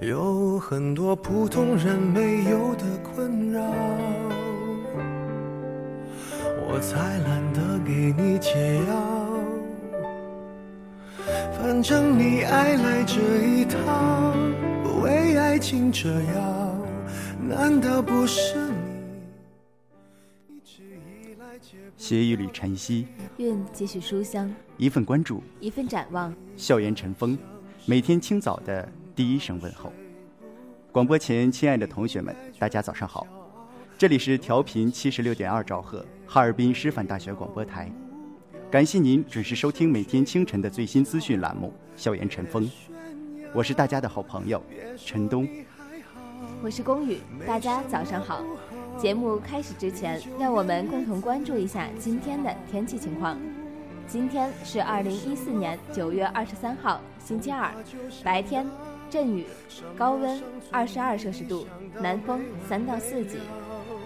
有很多普通人没有的困扰？我才懒得给你解药，反正你爱来这一套。为爱情折腰，难道不是你？写一缕晨曦，愿继续书香；一份关注，一份展望。校园晨风，每天清早的第一声问候。广播前，亲爱的同学们，大家早上好！这里是调频七十六点二兆赫，哈尔滨师范大学广播台。感谢您准时收听每天清晨的最新资讯栏目《校园晨风》。我是大家的好朋友陈东，我是龚宇，大家早上好。节目开始之前，让我们共同关注一下今天的天气情况。今天是二零一四年九月二十三号，星期二，白天阵雨，高温二十二摄氏度，南风三到四级；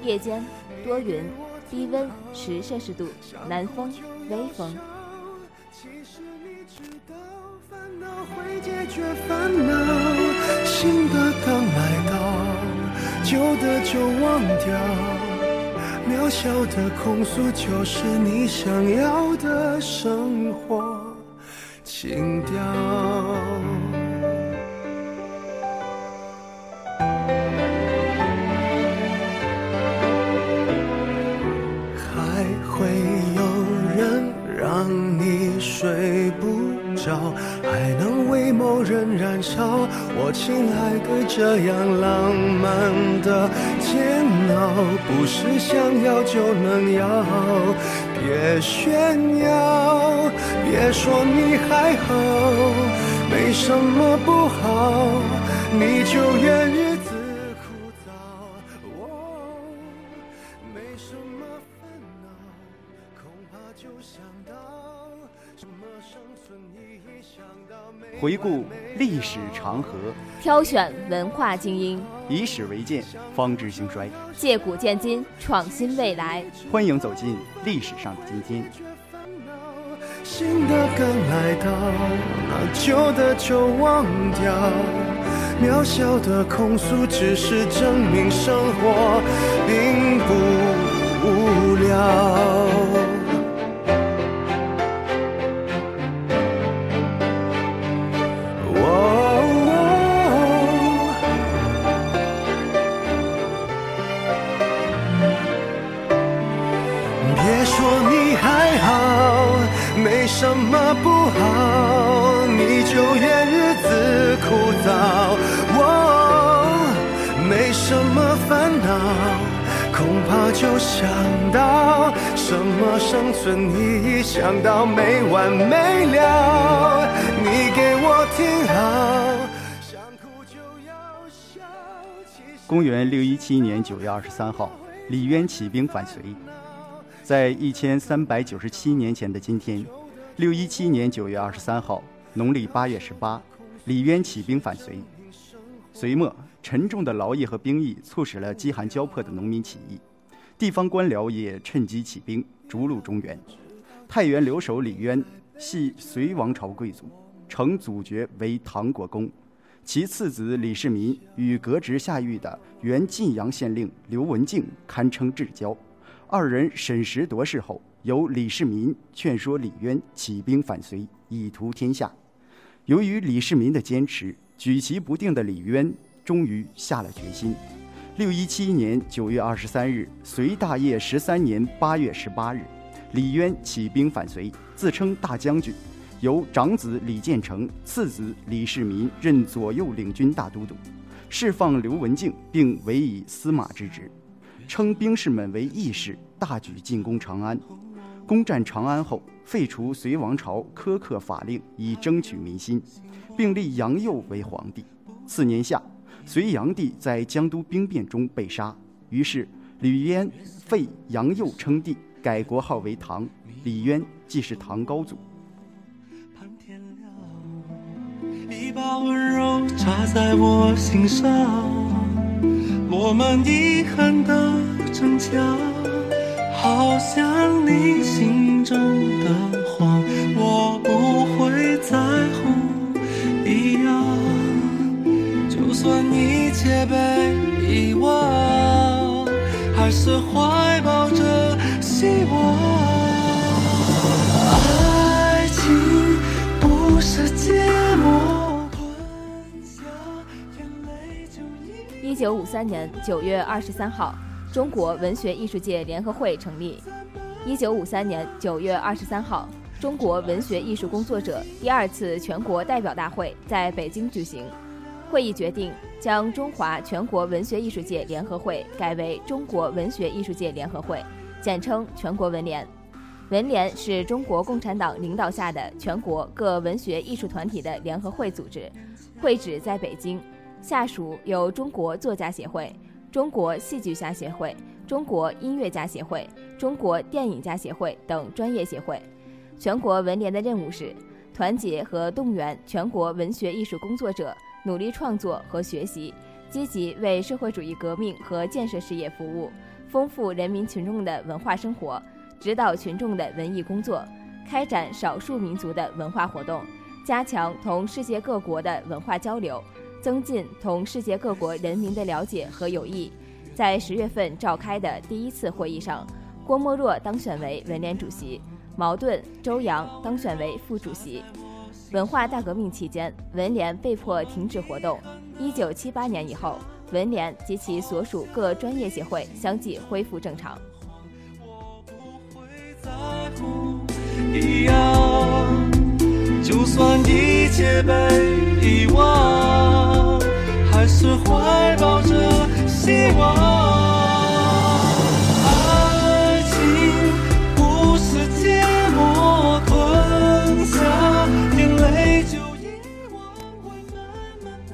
夜间多云，低温十摄氏度，南风微风。会解决烦恼，新的刚来到，旧的就忘掉。渺小的控诉就是你想要的生活情调。睡不着。还能为某人燃烧，我亲爱的，这样浪漫的煎熬，不是想要就能要。别炫耀，别说你还好，没什么不好，你就愿意回顾历史长河，挑选文化精英，以史为鉴，方知兴衰；借古鉴今，创新未来。欢迎走进历史上的今天。新的刚来到，那旧的就忘掉。渺小的控诉，只是证明生活并不无聊。就想到什么生存意义，想到没完没了。你给我听好，想哭就要笑。公元六一七年九月二十三号，李渊起兵反隋。在一千三百九十七年前的今天，六一七年九月二十三号，农历八月十八，李渊起兵反隋。隋末，沉重的劳役和兵役促使了饥寒交迫的农民起义，地方官僚也趁机起兵逐鹿中原。太原留守李渊系隋王朝贵族，承祖爵为唐国公，其次子李世民与革职下狱的原晋阳县令刘文静堪称至交。二人审时度势后，由李世民劝说李渊起兵反隋，以图天下。由于李世民的坚持，举棋不定的李渊终于下了决心。六一七年九月二十三日，隋大业十三年八月十八日，李渊起兵反隋，自称大将军，由长子李建成、次子李世民任左右领军大都督，释放刘文静，并委以司马之职。称兵士们为义士，大举进攻长安。攻占长安后，废除隋王朝苛刻法令，以争取民心，并立杨佑为皇帝。次年夏，隋炀帝在江都兵变中被杀，于是李渊废杨佑称帝，改国号为唐。李渊即是唐高祖。你把温柔插在我心上。落满遗憾的城墙，好像你心中的谎，我不算一切被遗忘，还是怀抱着希望。爱情不是芥末。一九五三年九月二十三号，中国文学艺术界联合会成立。一九五三年九月二十三号，中国文学艺术工作者第二次全国代表大会在北京举行。会议决定将中华全国文学艺术界联合会改为中国文学艺术界联合会，简称全国文联。文联是中国共产党领导下的全国各文学艺术团体的联合会组织，会址在北京。下属有中国作家协会、中国戏剧家协会、中国音乐家协会、中国电影家协会等专业协会。全国文联的任务是团结和动员全国文学艺术工作者，努力创作和学习，积极为社会主义革命和建设事业服务，丰富人民群众的文化生活，指导群众的文艺工作，开展少数民族的文化活动，加强同世界各国的文化交流。增进同世界各国人民的了解和友谊。在十月份召开的第一次会议上，郭沫若当选为文联主席，茅盾、周扬当选为副主席。文化大革命期间，文联被迫停止活动。一九七八年以后，文联及其所属各专业协会相继恢复正常。就算一切被遗忘。还是怀抱着希望。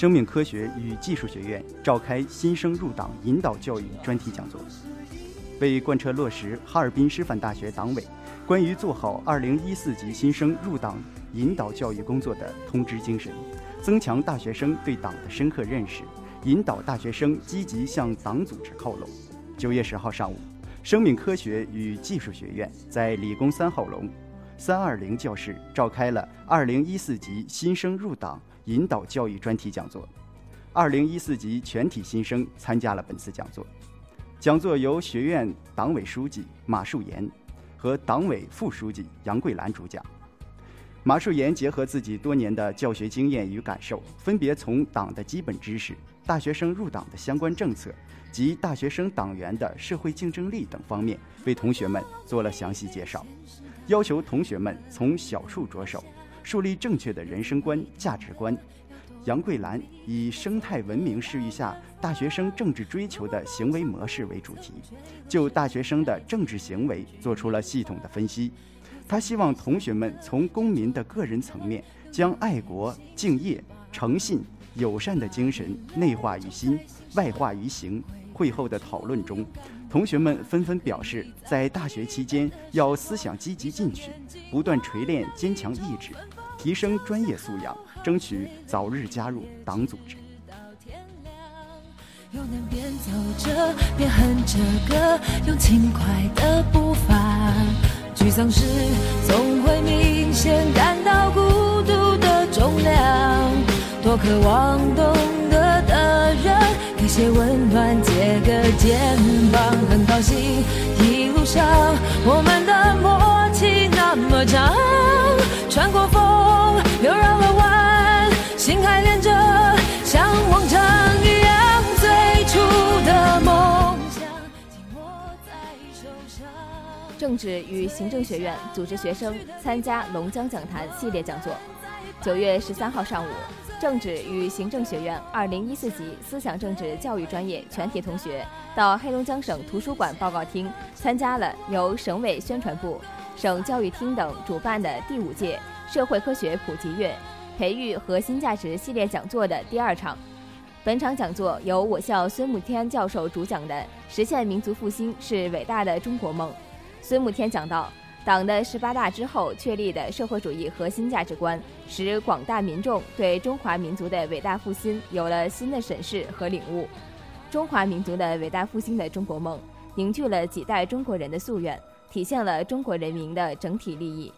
生命科学与技术学院召开新生入党引导教育专题讲座。为贯彻落实哈尔滨师范大学党委关于做好2014级新生入党引导教育工作的通知精神，增强大学生对党的深刻认识，引导大学生积极向党组织靠拢。九月十号上午，生命科学与技术学院在理工三号楼三二零教室召开了二零一四级新生入党引导教育专题讲座。二零一四级全体新生参加了本次讲座。讲座由学院党委书记马树岩和党委副书记杨桂兰主讲。马树岩结合自己多年的教学经验与感受，分别从党的基本知识、大学生入党的相关政策及大学生党员的社会竞争力等方面，为同学们做了详细介绍，要求同学们从小处着手，树立正确的人生观、价值观。杨桂兰以生态文明示域下大学生政治追求的行为模式为主题，就大学生的政治行为做出了系统的分析。他希望同学们从公民的个人层面，将爱国、敬业、诚信、友善的精神内化于心、外化于行。会后的讨论中，同学们纷纷表示，在大学期间要思想积极进取，不断锤炼坚强意志，提升专业素养。争取早日加入党组织。又能边走着边哼着歌，用轻快的步伐。沮丧时总会明显感到孤独的重量。多渴望懂得的人，给些温暖，借个肩膀。很高兴一路上我们的默契那么长，穿过风又绕了弯。心还连着，像往常一样，最初的梦想紧握在手上。政治与行政学院组织学生参加龙江讲坛系列讲座。九月十三号上午，政治与行政学院二零一四级思想政治教育专业全体同学到黑龙江省图书馆报告厅参加了由省委宣传部、省教育厅等主办的第五届社会科学普及月。培育核心价值系列讲座的第二场，本场讲座由我校孙慕天教授主讲的“实现民族复兴是伟大的中国梦”。孙慕天讲到，党的十八大之后确立的社会主义核心价值观，使广大民众对中华民族的伟大复兴有了新的审视和领悟。中华民族的伟大复兴的中国梦，凝聚了几代中国人的夙愿，体现了中国人民的整体利益。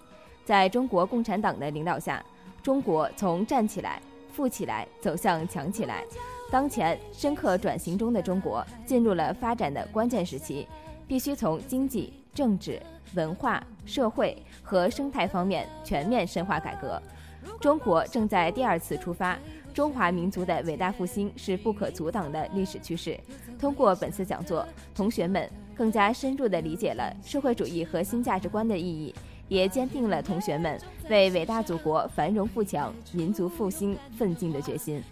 在中国共产党的领导下。中国从站起来、富起来走向强起来，当前深刻转型中的中国进入了发展的关键时期，必须从经济、政治、文化、社会和生态方面全面深化改革。中国正在第二次出发，中华民族的伟大复兴是不可阻挡的历史趋势。通过本次讲座，同学们更加深入地理解了社会主义核心价值观的意义。也坚定了同学们为伟大祖国繁荣富强、民族复兴奋进的决心。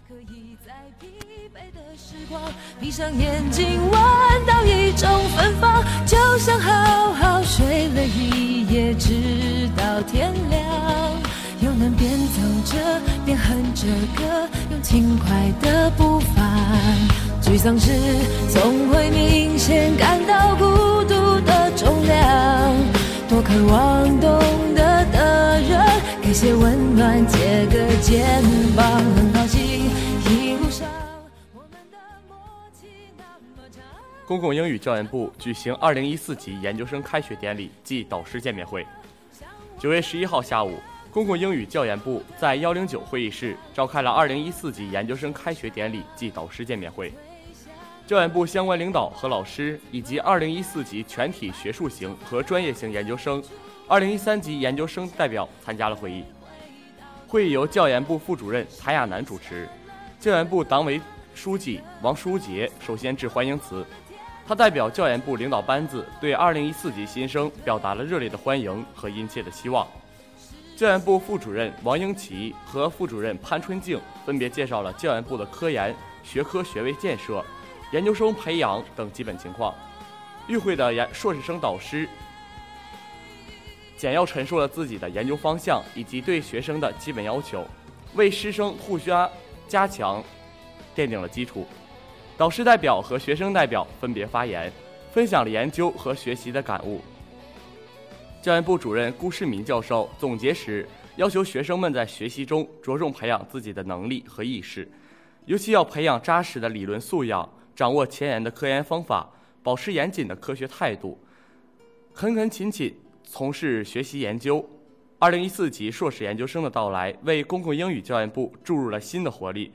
闭上眼睛，闻到一种芬芳，就像好好睡了一夜，直到天亮。又能边走着边哼着歌，用轻快的步伐。沮丧时总会明显感到孤独的重量。多渴望懂得的人，给些温暖，借个肩膀。很高兴公共英语教研部举行二零一四级研究生开学典礼暨导师见面会。九月十一号下午，公共英语教研部在幺零九会议室召开了二零一四级研究生开学典礼暨导师见面会。教研部相关领导和老师以及2014级全体学术型和专业型研究生、2013级研究生代表参加了会议。会议由教研部副主任谭亚楠主持，教研部党委书记王书杰首先致欢迎词。他代表教研部领导班子对2014级新生表达了热烈的欢迎和殷切的希望。教研部副主任王英奇和副主任潘春静分别介绍了教研部的科研、学科学位建设。研究生培养等基本情况，与会的研硕士生导师简要陈述了自己的研究方向以及对学生的基本要求，为师生互相加强奠定了基础。导师代表和学生代表分别发言，分享了研究和学习的感悟。教研部主任辜世民教授总结时要求学生们在学习中着重培养自己的能力和意识，尤其要培养扎实的理论素养。掌握前沿的科研方法，保持严谨的科学态度，恳恳勤勤从事学习研究。二零一四级硕士研究生的到来，为公共英语教研部注入了新的活力。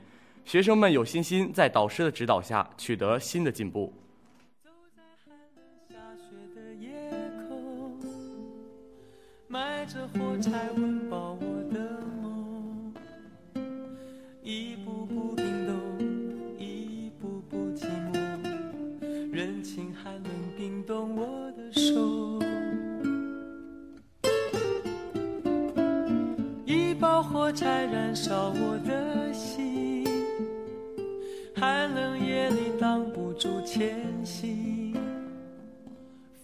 学生们有信心在导师的指导下取得新的进步。走在寒冷下雪的夜空，埋着火柴温饱我的梦，一步步冰冻，一步步寂寞，人情寒冷冰冻我的手。一包火柴燃烧我的，寒冷夜里挡不住前行。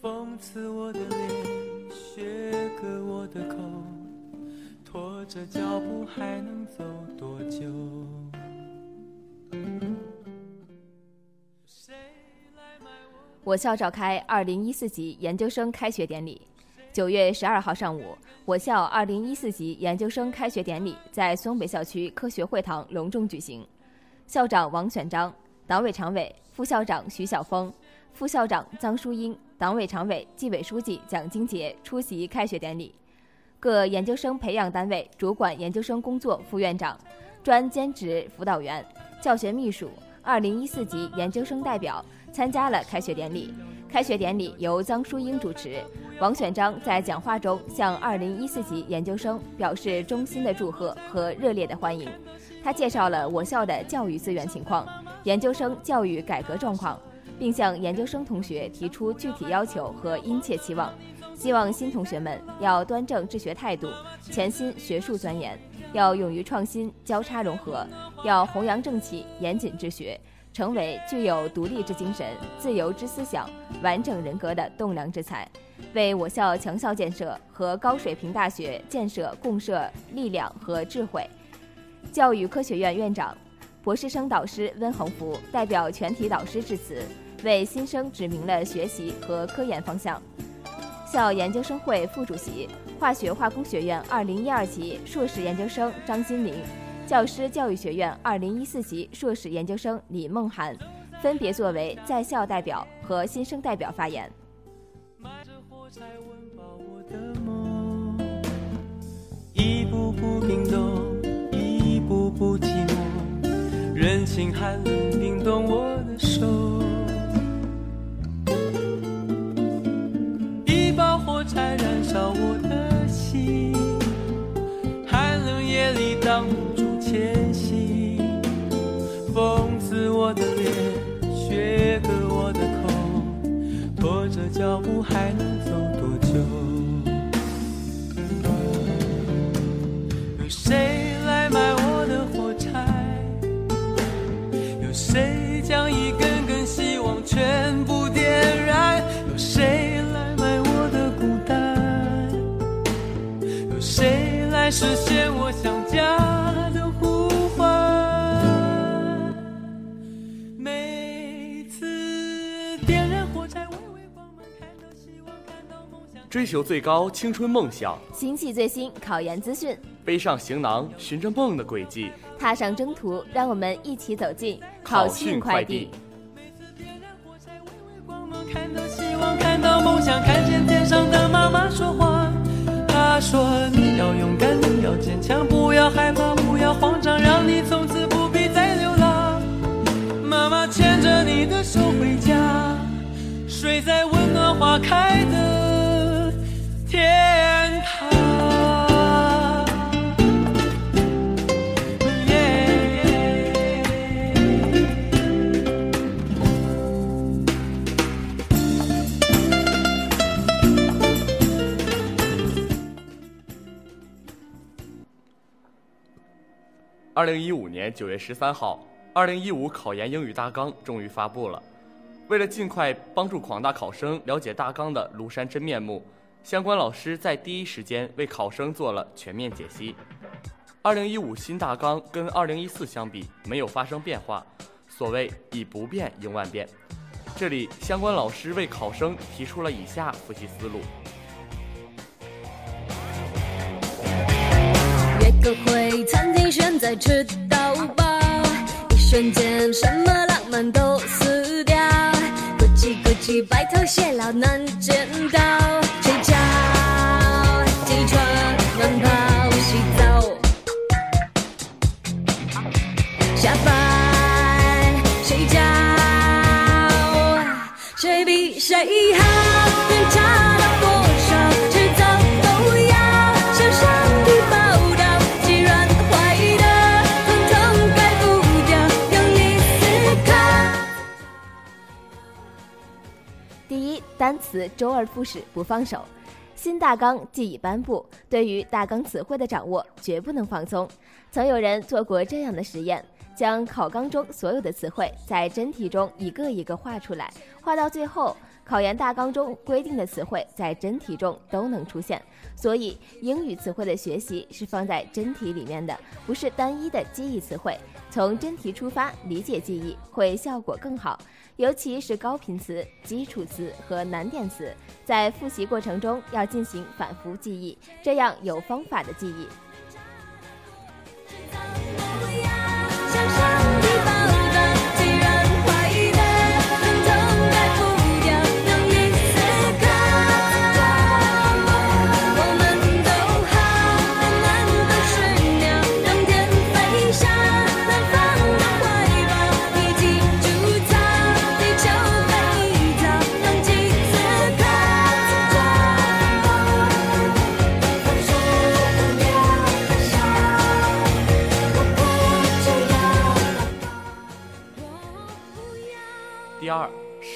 风刺我的脸，雪割我的口，拖着脚步还能走多久？谁来买我？我校召开二零一四级研究生开学典礼。九月十二号上午，我校二零一四级研究生开学典礼在松北校区科学会堂隆重举行。校长王选章、党委常委、副校长徐晓峰、副校长臧淑英、党委常委、纪委书记蒋金杰出席开学典礼。各研究生培养单位主管研究生工作副院长、专兼职辅导员、教学秘书、二零一四级研究生代表参加了开学典礼。开学典礼由臧淑英主持。王选章在讲话中向2014级研究生表示衷心的祝贺和热烈的欢迎。他介绍了我校的教育资源情况、研究生教育改革状况，并向研究生同学提出具体要求和殷切期望，希望新同学们要端正治学态度，潜心学术钻研，要勇于创新、交叉融合，要弘扬正气、严谨治学，成为具有独立之精神、自由之思想、完整人格的栋梁之才。为我校强校建设和高水平大学建设共设力量和智慧。教育科学院院长、博士生导师温恒福代表全体导师致辞，为新生指明了学习和科研方向。校研究生会副主席、化学化工学院2012级硕士研究生张金玲，教师教育学院2014级硕士研究生李梦涵，分别作为在校代表和新生代表发言。一步步冰冻，步步寂寞，人情寒冷冰冻我的手，一包火柴燃烧我的心，寒冷夜里挡不住前行，风刺我的脸，雪割我的口，拖着脚步还能走。多久实现我想家的呼唤。每次点燃火柴，微微光芒，看到希望，看到梦想？追求最高青春梦想，心系最新考研资讯，背上行囊，寻着梦的轨迹，踏上征途，让我们一起走进考讯快递。看到希望，看到梦想，看见天上的妈妈说话。他说：“你要勇敢，你要坚强，不要害怕，不要慌张，让你从此不必再流浪。”妈妈牵着你的手回家，睡在温暖花开的。二零一五年九月十三号，二零一五考研英语大纲终于发布了。为了尽快帮助广大考生了解大纲的庐山真面目。相关老师在第一时间为考生做了全面解析。二零一五新大纲跟二零一四相比没有发生变化，所谓以不变应万变。这里相关老师为考生提出了以下复习思路：约个会，餐现在吃到饱，一瞬间什么浪漫都死掉，咕叽咕。叽白头偕老难见到，睡觉、起床、慢跑、单词周而复始不放手。新大纲既已颁布，对于大纲词汇的掌握绝不能放松。曾有人做过这样的实验，将考纲中所有的词汇在真题中一个一个画出来，画到最后，考研大纲中规定的词汇在真题中都能出现。所以，英语词汇的学习是放在真题里面的，不是单一的记忆词汇。从真题出发理解记忆，会效果更好。尤其是高频词、基础词和难点词，在复习过程中要进行反复记忆，这样有方法的记忆。向上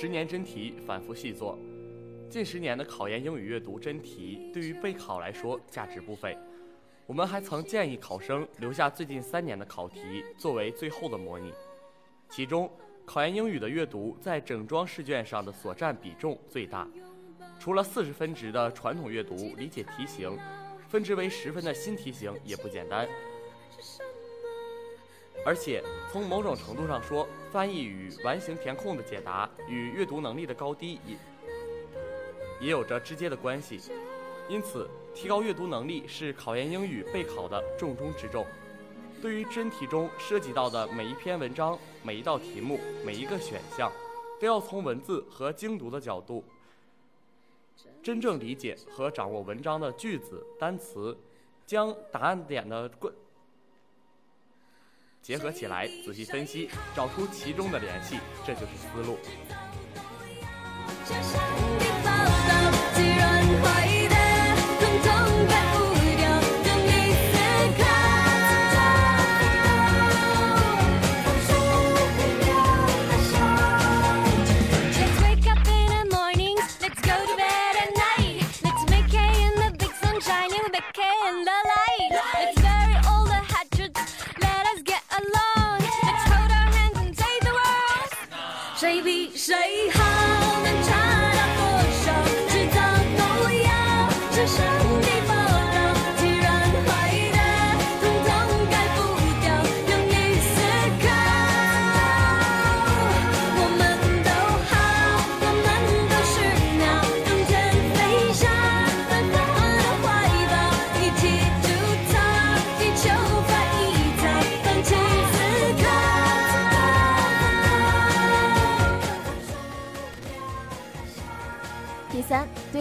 十年真题反复细做。近十年的考研英语阅读真题对于备考来说价值不菲。我们还曾建议考生留下最近三年的考题作为最后的模拟。其中，考研英语的阅读在整装试卷上的所占比重最大。除了四十分值的传统阅读理解题型，分值为十分的新题型也不简单。而且从某种程度上说，翻译与完形填空的解答与阅读能力的高低也也有着直接的关系。因此，提高阅读能力是考研英语备考的重中之重。对于真题中涉及到的每一篇文章、每一道题目、每一个选项，都要从文字和精读的角度，真正理解和掌握文章的句子、单词，将答案点的关。结合起来，仔细分析，找出其中的联系，这就是思路。谁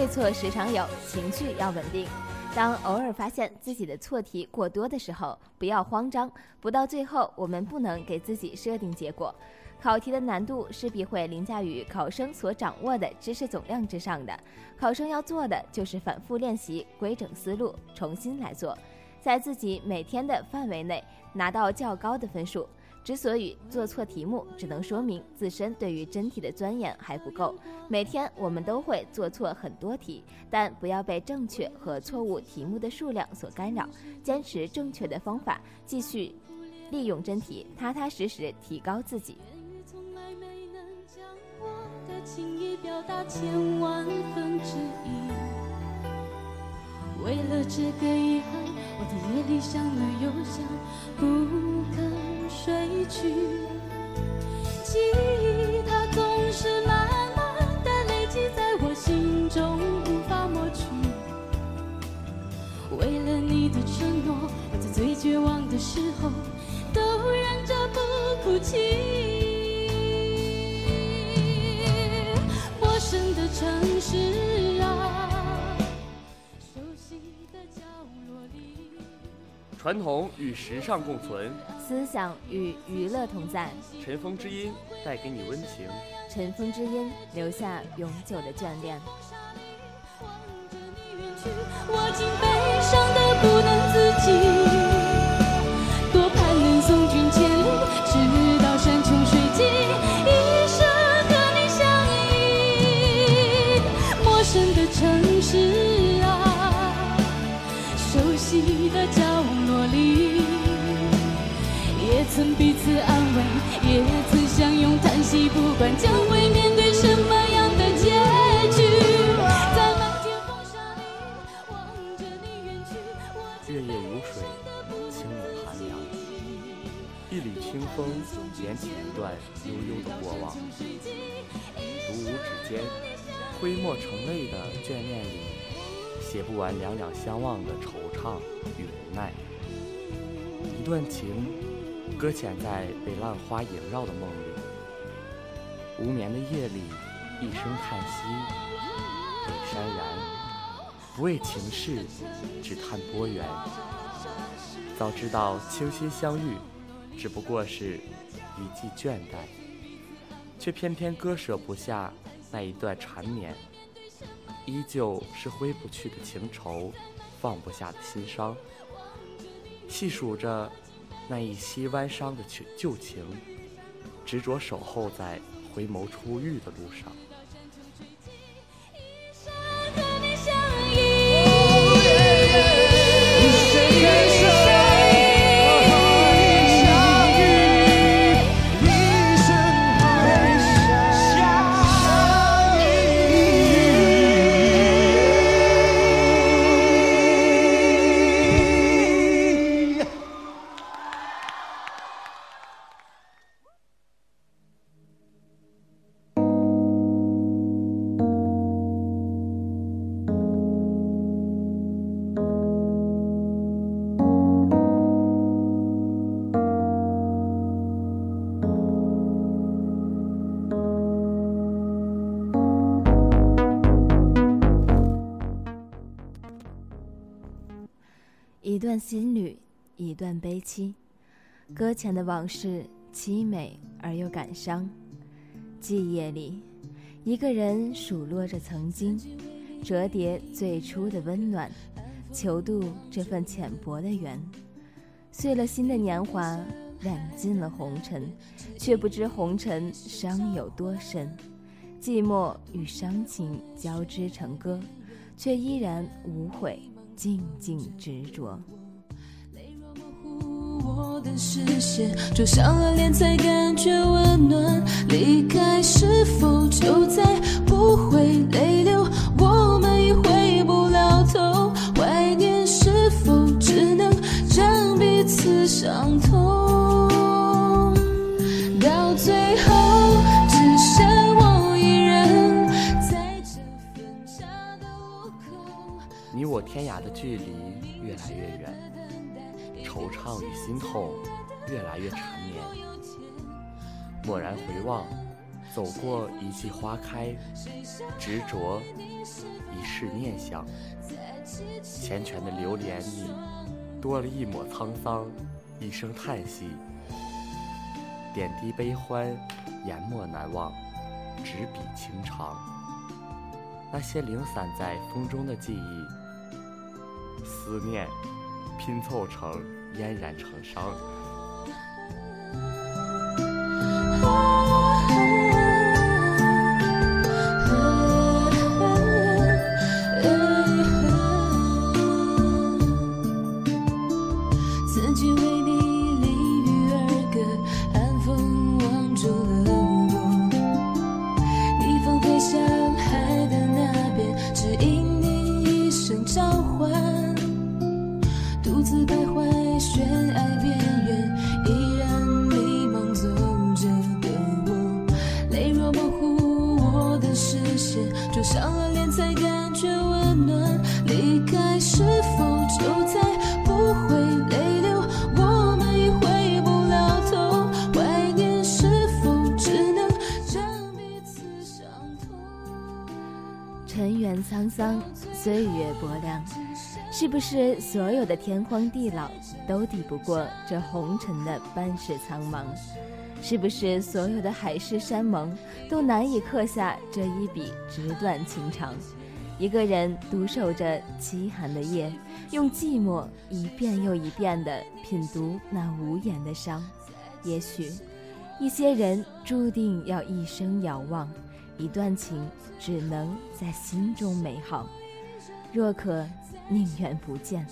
错时常有，情绪要稳定。当偶尔发现自己的错题过多的时候，不要慌张，不到最后我们不能给自己设定结果。考题的难度势必会凌驾于考生所掌握的知识总量之上的。考生要做的就是反复练习，规整思路，重新来做，在自己每天的范围内拿到较高的分数。之所以做错题目，只能说明自身对于真题的钻研还不够。每天我们都会做错很多题，但不要被正确和错误题目的数量所干扰，坚持正确的方法，继续利用真题，踏踏实实提高自己。为了这个遗憾，我的夜里想了又想，不肯去记忆它总是慢慢的累积在我心中无法抹去为了你的承诺我在最绝望的时候都忍着不哭泣陌生的城市啊熟悉的角落里传统与时尚共存。思想与娱乐同在。尘封之音带给你温情，尘封之音留下永久的眷恋。我竟悲伤的不能自己，多盼能送君千里，直到山穷水尽，一生和你相依。陌生的城市啊，熟悉的角落里，也曾彼此安慰，也曾相拥叹息，不管将会面对什么样的结局。在漫天风沙里，望着你远去，我月夜如水，清冷寒凉。一缕清风点起一段悠悠的过往，如无指尖，挥墨成泪的眷恋里，写不完两两相望的惆怅与无奈。一段情，搁浅在被浪花萦绕的梦里。无眠的夜里，一声叹息，北山然，不为情事，只叹波缘。早知道倾心相遇，只不过是一季倦怠，却偏偏割舍不下那一段缠绵，依旧是挥不去的情愁，放不下的心伤。细数着那一袭弯伤的旧旧情，执着守候在回眸初遇的路上。段心旅，一段悲戚，搁浅的往事凄美而又感伤。记忆里，一个人数落着曾经，折叠最初的温暖，求渡这份浅薄的缘。碎了心的年华，染尽了红尘，却不知红尘伤有多深。寂寞与伤情交织成歌，却依然无悔。静静执着。视线灼伤了脸，才感觉温暖。离开是否就再不会泪流？我们已回不了头。怀念是否只能让彼此伤痛？到最后，只剩我一人在这分岔的路口。你我天涯的距离越来越远，惆怅与心痛越来越缠绵。蓦然回望，走过一季花开，执着一世念想。缱绻的流连里，多了一抹沧桑，一声叹息。点滴悲欢，研墨难忘，执笔情长。那些零散在风中的记忆，思念拼凑成嫣然成伤。是不是所有的天荒地老都抵不过这红尘的半世苍茫？是不是所有的海誓山盟都难以刻下这一笔纸短情长？一个人独守着凄寒的夜，用寂寞一遍又一遍地品读那无言的伤。也许，一些人注定要一生遥望，一段情只能在心中美好。若可，宁愿不见，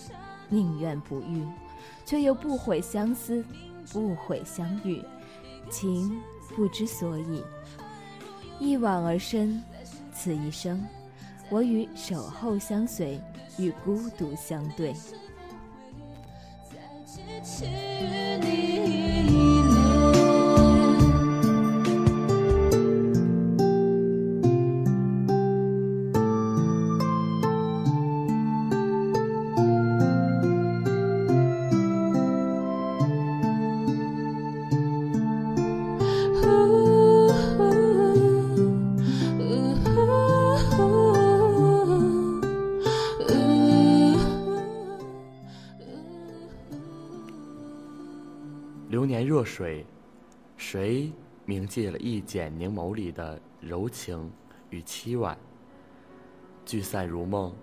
宁愿不遇，却又不悔相思，不悔相遇。情不知所以，一往而深，此一生。我与守候相随，与孤独相对。水，谁铭记了一剪凝眸里的柔情与凄婉？聚散如梦，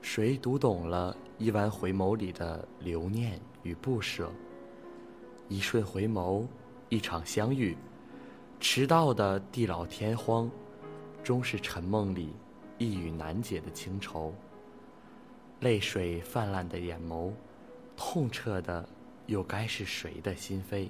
谁读懂了一弯回眸里的留念与不舍？一瞬回眸，一场相遇，迟到的地老天荒，终是沉梦里一语难解的情愁。泪水泛滥的眼眸，痛彻的又该是谁的心扉？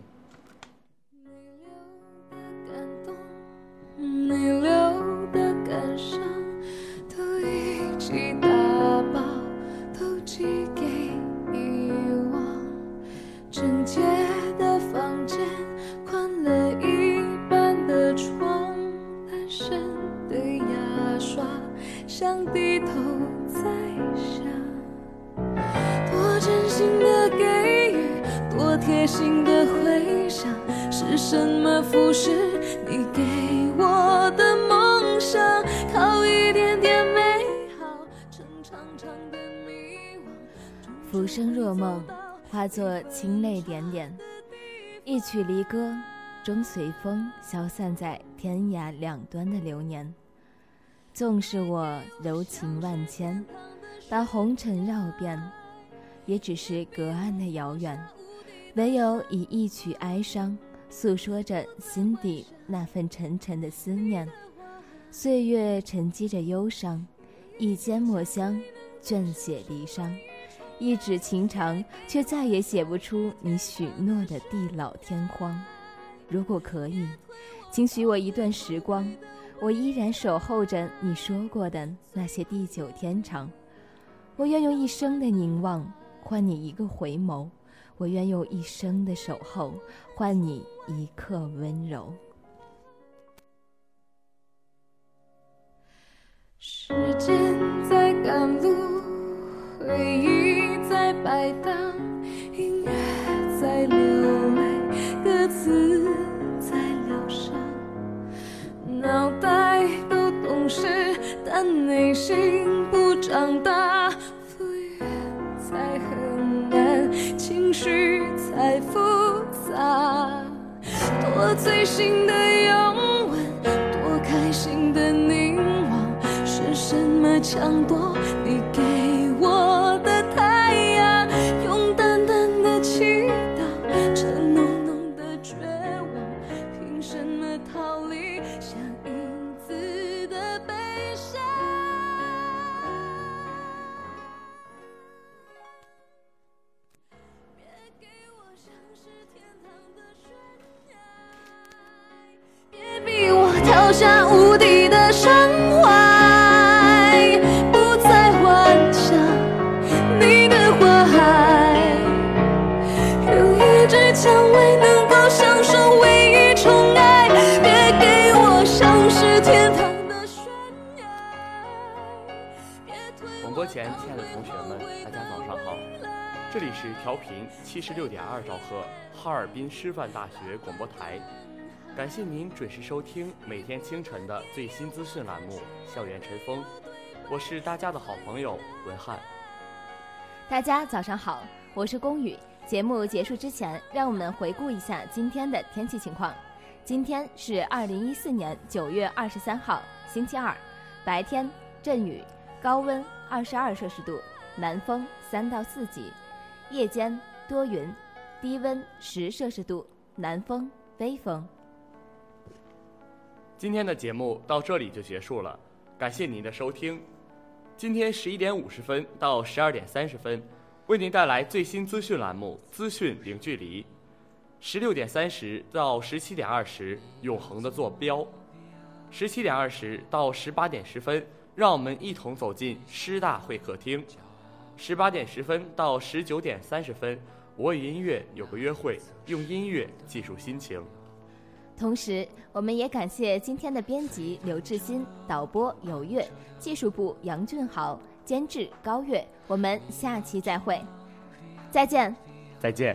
清泪点点。一曲离歌，终随风消散在天涯两端的流年。纵使我柔情万千，把红尘绕遍，也只是隔岸的遥远。唯有以一曲哀伤，诉说着心底那份沉沉的思念。岁月沉积着忧伤，一笺墨香，卷写离殇。一纸情长，却再也写不出你许诺的地老天荒。如果可以，请许我一段时光，我依然守候着你说过的那些地久天长。我愿用一生的凝望换你一个回眸，我愿用一生的守候换你一刻温柔。时间在赶路，回忆。在摆荡，音乐在流泪，歌词在疗伤。脑袋都懂事，但内心不长大。敷衍才很难，情绪才复杂。多醉心的拥吻，多开心的凝望，是什么抢夺你给的伤怀不再幻想你的花海。广播前，亲爱的同学们，大家早上好！这里是调频七十六点二兆赫，哈尔滨师范大学广播台。感谢您准时收听每天清晨的最新资讯栏目《校园晨风》。我是大家的好朋友文翰。大家早上好，我是龚宇。节目结束之前，让我们回顾一下今天的天气情况。今天是二零一四年九月二十三号，星期二，白天阵雨，高温二十二摄氏度，南风三到四级；夜间多云，低温十摄氏度，南风微风。今天的节目到这里就结束了，感谢您的收听。今天十一点五十分到十二点三十分，为您带来最新资讯栏目《资讯零距离》；十六点三十到十七点二十，《永恒的坐标》；十七点二十到十八点十分，让我们一同走进师大会客厅；十八点十分到十九点三十分，我与音乐有个约会，用音乐记述心情。同时，我们也感谢今天的编辑刘志新、导播有月、技术部杨俊豪、监制高月。我们下期再会，再见，再见。